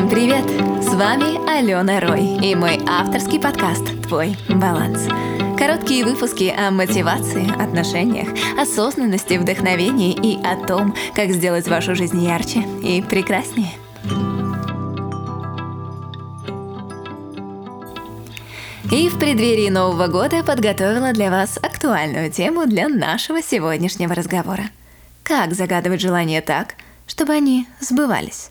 Всем привет! С вами Алена Рой и мой авторский подкаст «Твой баланс». Короткие выпуски о мотивации, отношениях, осознанности, вдохновении и о том, как сделать вашу жизнь ярче и прекраснее. И в преддверии Нового года подготовила для вас актуальную тему для нашего сегодняшнего разговора. Как загадывать желания так, чтобы они сбывались?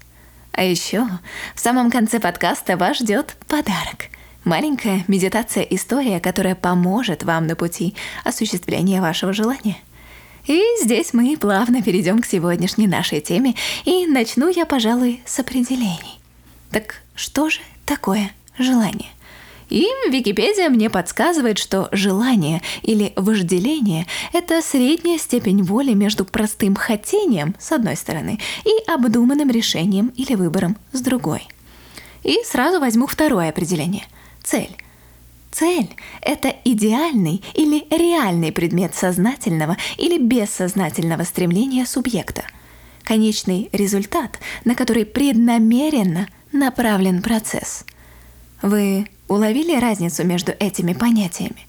А еще в самом конце подкаста вас ждет подарок. Маленькая медитация-история, которая поможет вам на пути осуществления вашего желания. И здесь мы плавно перейдем к сегодняшней нашей теме, и начну я, пожалуй, с определений. Так что же такое желание? И Википедия мне подсказывает, что желание или вожделение – это средняя степень воли между простым хотением, с одной стороны, и обдуманным решением или выбором, с другой. И сразу возьму второе определение – цель. Цель – это идеальный или реальный предмет сознательного или бессознательного стремления субъекта. Конечный результат, на который преднамеренно направлен процесс. Вы Уловили разницу между этими понятиями?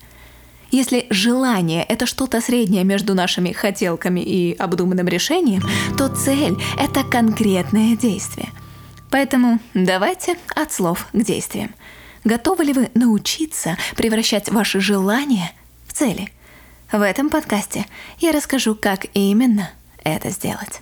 Если желание – это что-то среднее между нашими хотелками и обдуманным решением, то цель – это конкретное действие. Поэтому давайте от слов к действиям. Готовы ли вы научиться превращать ваши желания в цели? В этом подкасте я расскажу, как именно это сделать.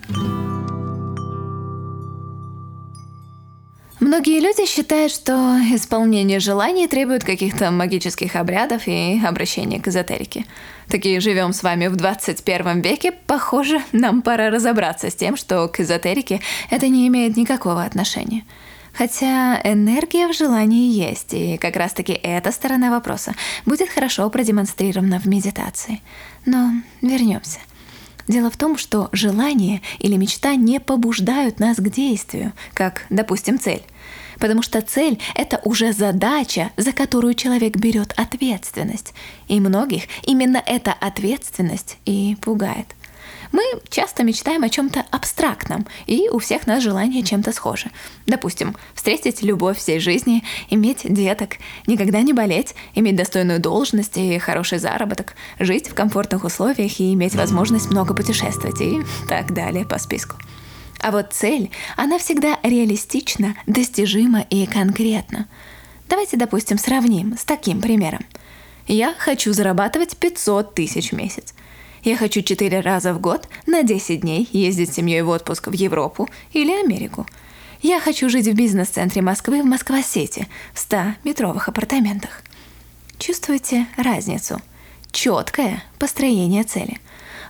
Многие люди считают, что исполнение желаний требует каких-то магических обрядов и обращения к эзотерике. Такие живем с вами в 21 веке, похоже, нам пора разобраться с тем, что к эзотерике это не имеет никакого отношения. Хотя энергия в желании есть, и как раз-таки эта сторона вопроса будет хорошо продемонстрирована в медитации. Но вернемся. Дело в том, что желание или мечта не побуждают нас к действию, как, допустим, цель. Потому что цель — это уже задача, за которую человек берет ответственность. И многих именно эта ответственность и пугает. Мы часто мечтаем о чем-то абстрактном, и у всех нас желание чем-то схоже. Допустим, встретить любовь всей жизни, иметь деток, никогда не болеть, иметь достойную должность и хороший заработок, жить в комфортных условиях и иметь возможность много путешествовать и так далее по списку. А вот цель, она всегда реалистична, достижима и конкретна. Давайте, допустим, сравним с таким примером. Я хочу зарабатывать 500 тысяч в месяц. Я хочу четыре раза в год на 10 дней ездить с семьей в отпуск в Европу или Америку. Я хочу жить в бизнес-центре Москвы в Москва-Сити в 100-метровых апартаментах. Чувствуете разницу? Четкое построение цели.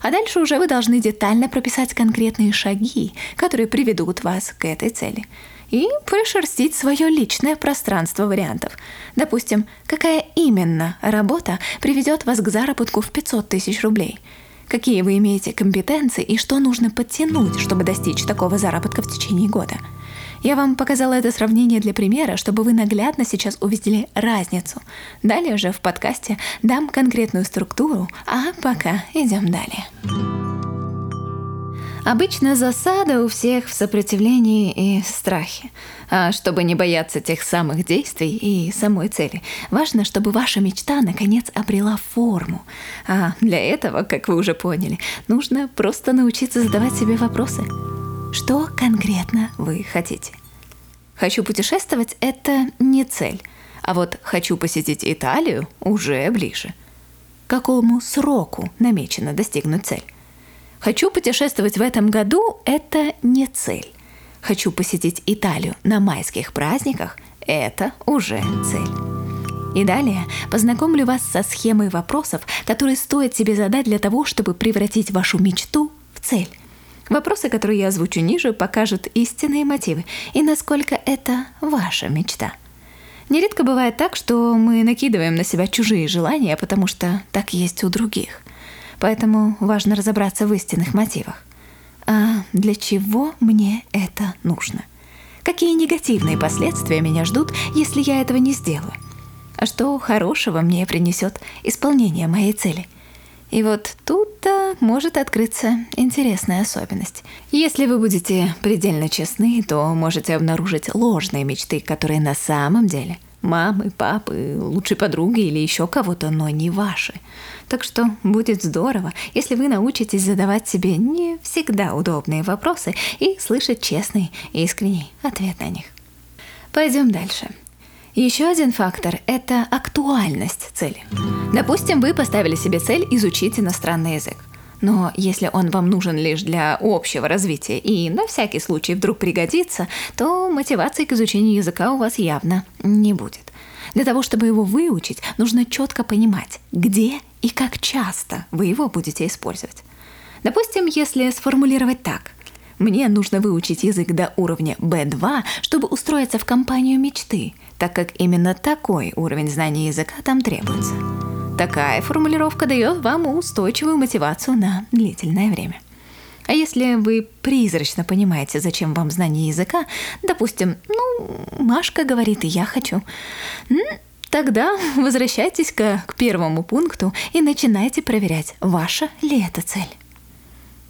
А дальше уже вы должны детально прописать конкретные шаги, которые приведут вас к этой цели и прошерстить свое личное пространство вариантов. Допустим, какая именно работа приведет вас к заработку в 500 тысяч рублей – какие вы имеете компетенции и что нужно подтянуть, чтобы достичь такого заработка в течение года. Я вам показала это сравнение для примера, чтобы вы наглядно сейчас увидели разницу. Далее же в подкасте дам конкретную структуру, а пока идем далее. Обычно засада у всех в сопротивлении и страхе. А чтобы не бояться тех самых действий и самой цели, важно, чтобы ваша мечта наконец обрела форму. А для этого, как вы уже поняли, нужно просто научиться задавать себе вопросы. Что конкретно вы хотите? Хочу путешествовать – это не цель. А вот хочу посетить Италию уже ближе. Какому сроку намечено достигнуть цель? Хочу путешествовать в этом году – это не цель. Хочу посетить Италию на майских праздниках – это уже цель. И далее познакомлю вас со схемой вопросов, которые стоит себе задать для того, чтобы превратить вашу мечту в цель. Вопросы, которые я озвучу ниже, покажут истинные мотивы и насколько это ваша мечта. Нередко бывает так, что мы накидываем на себя чужие желания, потому что так есть у других – Поэтому важно разобраться в истинных мотивах. А для чего мне это нужно? Какие негативные последствия меня ждут, если я этого не сделаю? А что хорошего мне принесет исполнение моей цели? И вот тут-то может открыться интересная особенность. Если вы будете предельно честны, то можете обнаружить ложные мечты, которые на самом деле мамы, папы, лучшей подруги или еще кого-то, но не ваши. Так что будет здорово, если вы научитесь задавать себе не всегда удобные вопросы и слышать честный искренний ответ на них. Пойдем дальше. Еще один фактор – это актуальность цели. Допустим, вы поставили себе цель изучить иностранный язык. Но если он вам нужен лишь для общего развития и на всякий случай вдруг пригодится, то мотивации к изучению языка у вас явно не будет. Для того, чтобы его выучить, нужно четко понимать, где и как часто вы его будете использовать. Допустим, если сформулировать так. Мне нужно выучить язык до уровня B2, чтобы устроиться в компанию мечты, так как именно такой уровень знания языка там требуется. Такая формулировка дает вам устойчивую мотивацию на длительное время. А если вы призрачно понимаете, зачем вам знание языка, допустим, ну, Машка говорит, и я хочу, тогда возвращайтесь к, первому пункту и начинайте проверять, ваша ли это цель.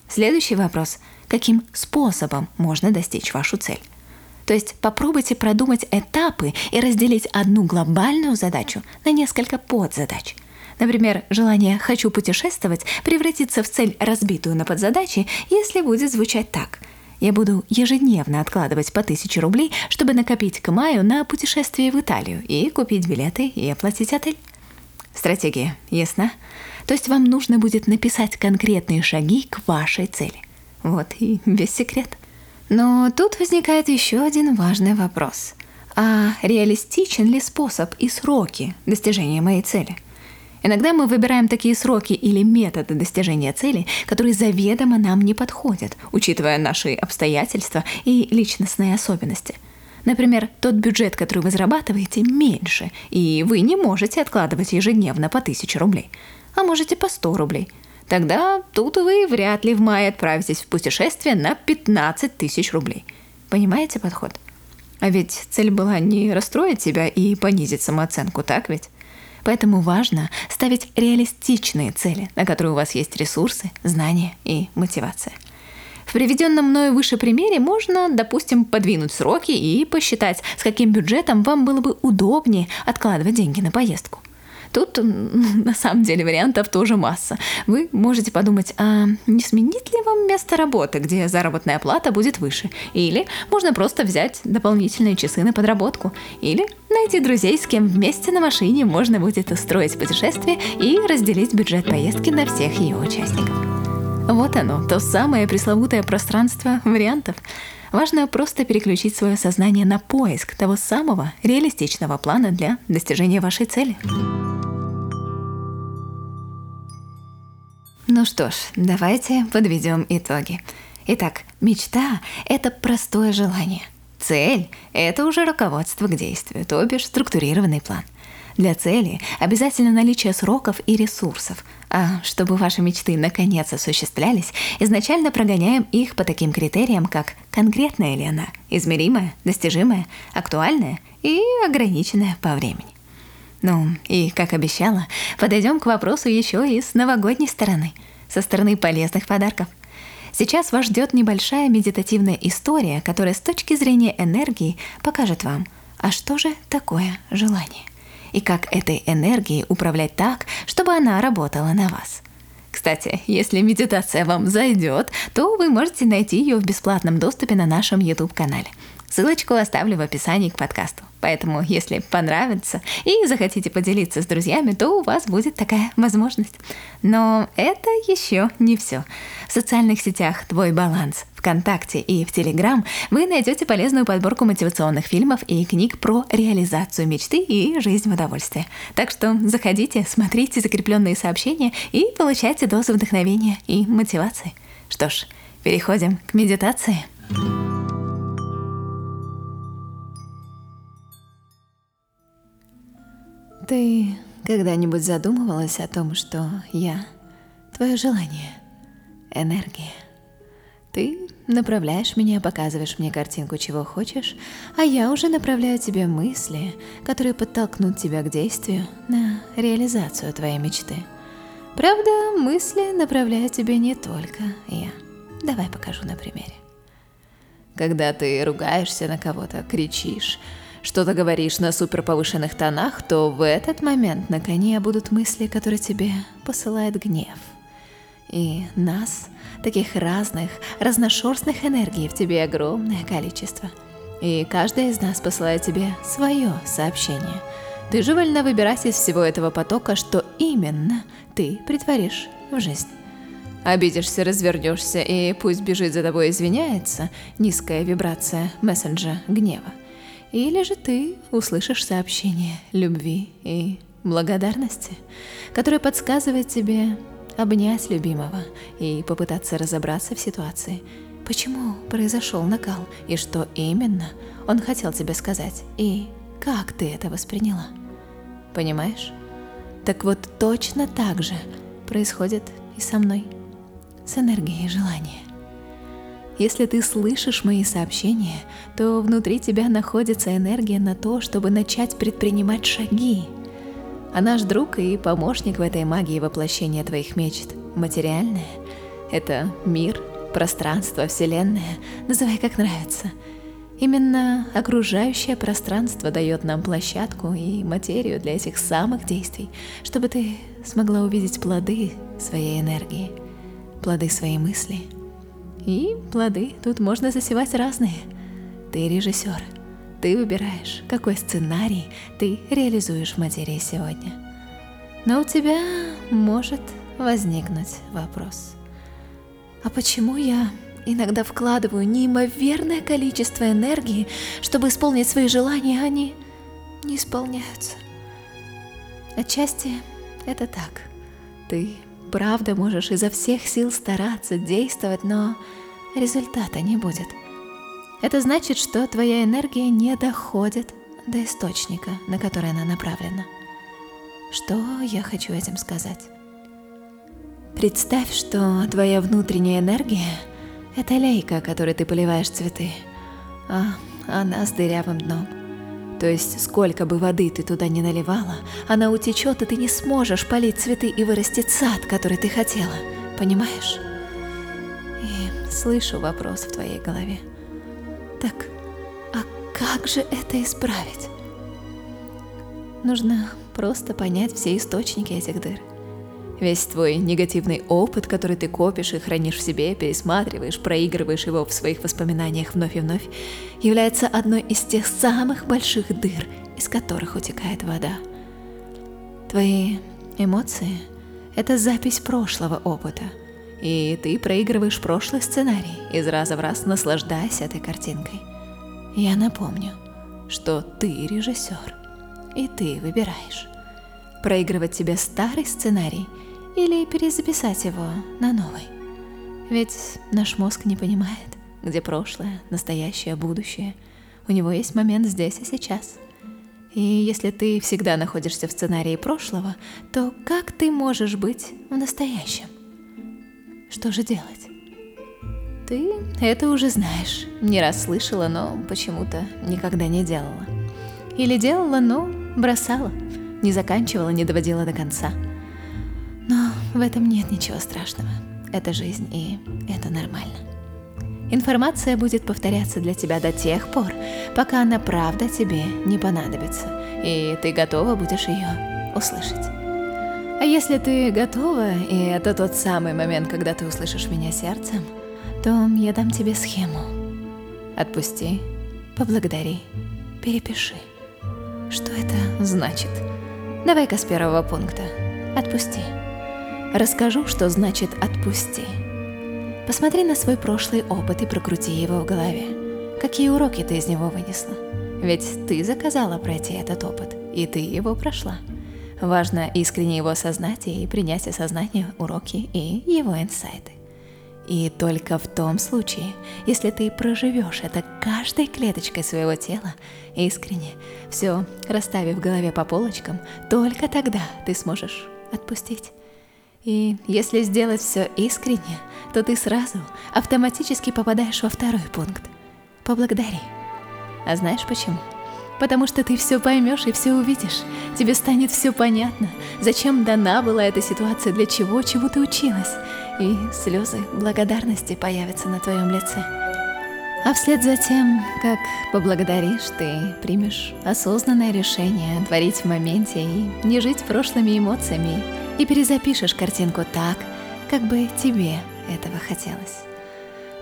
Следующий вопрос – каким способом можно достичь вашу цель. То есть попробуйте продумать этапы и разделить одну глобальную задачу на несколько подзадач. Например, желание «хочу путешествовать» превратится в цель, разбитую на подзадачи, если будет звучать так. Я буду ежедневно откладывать по 1000 рублей, чтобы накопить к маю на путешествие в Италию и купить билеты и оплатить отель. Стратегия ясна? То есть вам нужно будет написать конкретные шаги к вашей цели. Вот и весь секрет. Но тут возникает еще один важный вопрос. А реалистичен ли способ и сроки достижения моей цели? Иногда мы выбираем такие сроки или методы достижения цели, которые заведомо нам не подходят, учитывая наши обстоятельства и личностные особенности. Например, тот бюджет, который вы зарабатываете, меньше, и вы не можете откладывать ежедневно по 1000 рублей, а можете по 100 рублей – Тогда тут вы вряд ли в мае отправитесь в путешествие на 15 тысяч рублей. Понимаете подход? А ведь цель была не расстроить себя и понизить самооценку, так ведь? Поэтому важно ставить реалистичные цели, на которые у вас есть ресурсы, знания и мотивация. В приведенном мною выше примере можно, допустим, подвинуть сроки и посчитать, с каким бюджетом вам было бы удобнее откладывать деньги на поездку. Тут на самом деле вариантов тоже масса. Вы можете подумать, а не сменить ли вам место работы, где заработная плата будет выше? Или можно просто взять дополнительные часы на подработку. Или найти друзей, с кем вместе на машине можно будет устроить путешествие и разделить бюджет поездки на всех ее участников. Вот оно, то самое пресловутое пространство вариантов. Важно просто переключить свое сознание на поиск того самого реалистичного плана для достижения вашей цели. Ну что ж, давайте подведем итоги. Итак, мечта – это простое желание. Цель – это уже руководство к действию, то бишь структурированный план. Для цели обязательно наличие сроков и ресурсов. А чтобы ваши мечты наконец осуществлялись, изначально прогоняем их по таким критериям, как конкретная ли она, измеримая, достижимая, актуальная и ограниченная по времени. Ну, и, как обещала, подойдем к вопросу еще и с новогодней стороны, со стороны полезных подарков. Сейчас вас ждет небольшая медитативная история, которая с точки зрения энергии покажет вам, а что же такое желание, и как этой энергией управлять так, чтобы она работала на вас. Кстати, если медитация вам зайдет, то вы можете найти ее в бесплатном доступе на нашем YouTube-канале. Ссылочку оставлю в описании к подкасту. Поэтому, если понравится и захотите поделиться с друзьями, то у вас будет такая возможность. Но это еще не все. В социальных сетях «Твой баланс», ВКонтакте и в Телеграм вы найдете полезную подборку мотивационных фильмов и книг про реализацию мечты и жизнь в удовольствии. Так что заходите, смотрите закрепленные сообщения и получайте дозу вдохновения и мотивации. Что ж, переходим к медитации. Ты когда-нибудь задумывалась о том, что я — твое желание, энергия? Ты направляешь меня, показываешь мне картинку, чего хочешь, а я уже направляю тебе мысли, которые подтолкнут тебя к действию на реализацию твоей мечты. Правда, мысли направляю тебе не только я. Давай покажу на примере. Когда ты ругаешься на кого-то, кричишь, что-то говоришь на суперповышенных тонах, то в этот момент на коне будут мысли, которые тебе посылает гнев. И нас, таких разных, разношерстных энергий в тебе огромное количество. И каждая из нас посылает тебе свое сообщение. Ты же вольна выбирать из всего этого потока, что именно ты притворишь в жизнь. Обидишься, развернешься, и пусть бежит за тобой извиняется, низкая вибрация мессенджа гнева. Или же ты услышишь сообщение любви и благодарности, которое подсказывает тебе обнять любимого и попытаться разобраться в ситуации, почему произошел накал и что именно он хотел тебе сказать и как ты это восприняла. Понимаешь? Так вот точно так же происходит и со мной с энергией желания. Если ты слышишь мои сообщения, то внутри тебя находится энергия на то, чтобы начать предпринимать шаги. А наш друг и помощник в этой магии воплощения твоих мечт материальное — это мир, пространство, вселенная, называй как нравится. Именно окружающее пространство дает нам площадку и материю для этих самых действий, чтобы ты смогла увидеть плоды своей энергии — плоды своей мысли. И плоды тут можно засевать разные. Ты режиссер. Ты выбираешь, какой сценарий ты реализуешь в материи сегодня. Но у тебя может возникнуть вопрос. А почему я иногда вкладываю неимоверное количество энергии, чтобы исполнить свои желания, а они не исполняются? Отчасти это так. Ты Правда, можешь изо всех сил стараться, действовать, но результата не будет. Это значит, что твоя энергия не доходит до источника, на который она направлена. Что я хочу этим сказать? Представь, что твоя внутренняя энергия — это лейка, которой ты поливаешь цветы, а она с дырявым дном. То есть, сколько бы воды ты туда не наливала, она утечет, и ты не сможешь полить цветы и вырастить сад, который ты хотела. Понимаешь? И слышу вопрос в твоей голове. Так, а как же это исправить? Нужно просто понять все источники этих дыр. Весь твой негативный опыт, который ты копишь и хранишь в себе, пересматриваешь, проигрываешь его в своих воспоминаниях вновь и вновь, является одной из тех самых больших дыр, из которых утекает вода. Твои эмоции — это запись прошлого опыта, и ты проигрываешь прошлый сценарий, из раза в раз наслаждаясь этой картинкой. Я напомню, что ты режиссер, и ты выбираешь проигрывать себе старый сценарий — или перезаписать его на новый. Ведь наш мозг не понимает, где прошлое, настоящее, будущее. У него есть момент здесь и сейчас. И если ты всегда находишься в сценарии прошлого, то как ты можешь быть в настоящем? Что же делать? Ты это уже знаешь, не раз слышала, но почему-то никогда не делала. Или делала, но бросала, не заканчивала, не доводила до конца – но в этом нет ничего страшного. Это жизнь, и это нормально. Информация будет повторяться для тебя до тех пор, пока она правда тебе не понадобится, и ты готова будешь ее услышать. А если ты готова, и это тот самый момент, когда ты услышишь меня сердцем, то я дам тебе схему. Отпусти, поблагодари, перепиши. Что это значит? Давай-ка с первого пункта. Отпусти. Расскажу, что значит «отпусти». Посмотри на свой прошлый опыт и прокрути его в голове. Какие уроки ты из него вынесла? Ведь ты заказала пройти этот опыт, и ты его прошла. Важно искренне его осознать и принять осознание уроки и его инсайты. И только в том случае, если ты проживешь это каждой клеточкой своего тела искренне, все расставив в голове по полочкам, только тогда ты сможешь отпустить. И если сделать все искренне, то ты сразу автоматически попадаешь во второй пункт. Поблагодари. А знаешь почему? потому что ты все поймешь и все увидишь. Тебе станет все понятно, зачем дана была эта ситуация, для чего, чему ты училась. И слезы благодарности появятся на твоем лице. А вслед за тем, как поблагодаришь, ты примешь осознанное решение творить в моменте и не жить прошлыми эмоциями, и перезапишешь картинку так, как бы тебе этого хотелось.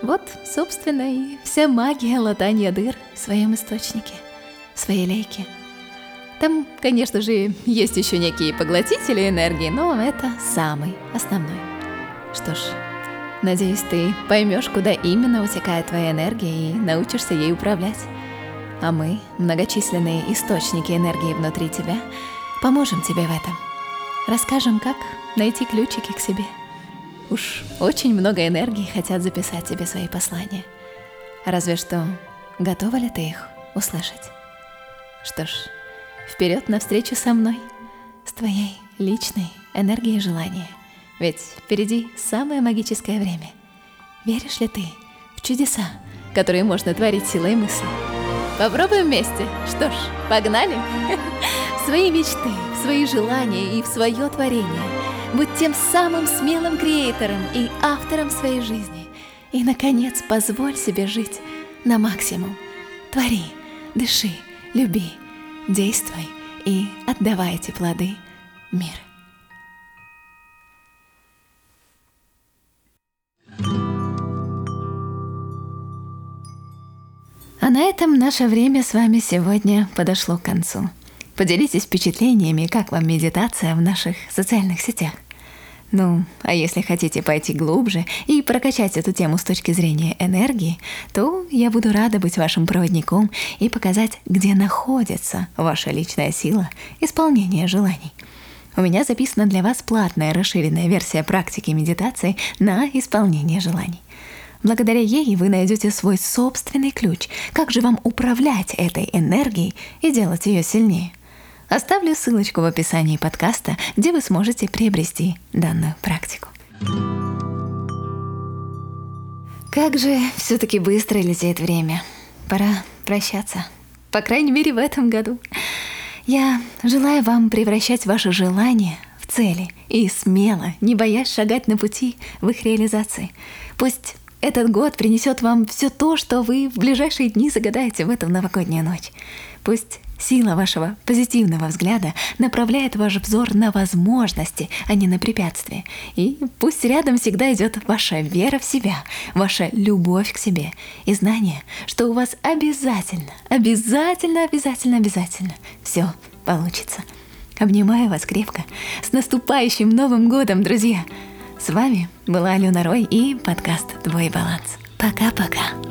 Вот, собственно, и вся магия латания дыр в своем источнике, в своей лейке. Там, конечно же, есть еще некие поглотители энергии, но это самый основной. Что ж, надеюсь, ты поймешь, куда именно утекает твоя энергия и научишься ей управлять. А мы, многочисленные источники энергии внутри тебя, поможем тебе в этом. Расскажем, как найти ключики к себе – Уж очень много энергии хотят записать тебе свои послания. Разве что, готова ли ты их услышать? Что ж, вперед навстречу со мной, с твоей личной энергией желания. Ведь впереди самое магическое время. Веришь ли ты в чудеса, которые можно творить силой мысли? Попробуем вместе. Что ж, погнали! Свои мечты, свои желания и в свое творение – Будь тем самым смелым креатором и автором своей жизни. И, наконец, позволь себе жить на максимум. Твори, дыши, люби, действуй и отдавай эти плоды мир. А на этом наше время с вами сегодня подошло к концу. Поделитесь впечатлениями, как вам медитация в наших социальных сетях. Ну, а если хотите пойти глубже и прокачать эту тему с точки зрения энергии, то я буду рада быть вашим проводником и показать, где находится ваша личная сила исполнения желаний. У меня записана для вас платная расширенная версия практики медитации на исполнение желаний. Благодаря ей вы найдете свой собственный ключ, как же вам управлять этой энергией и делать ее сильнее – Оставлю ссылочку в описании подкаста, где вы сможете приобрести данную практику. Как же все-таки быстро летит время. Пора прощаться. По крайней мере, в этом году. Я желаю вам превращать ваши желания в цели и смело, не боясь шагать на пути в их реализации. Пусть этот год принесет вам все то, что вы в ближайшие дни загадаете в эту новогоднюю ночь. Пусть Сила вашего позитивного взгляда направляет ваш взор на возможности, а не на препятствия. И пусть рядом всегда идет ваша вера в себя, ваша любовь к себе и знание, что у вас обязательно, обязательно, обязательно, обязательно все получится. Обнимаю вас крепко. С наступающим Новым годом, друзья! С вами была Алена Рой и подкаст «Твой баланс». Пока-пока.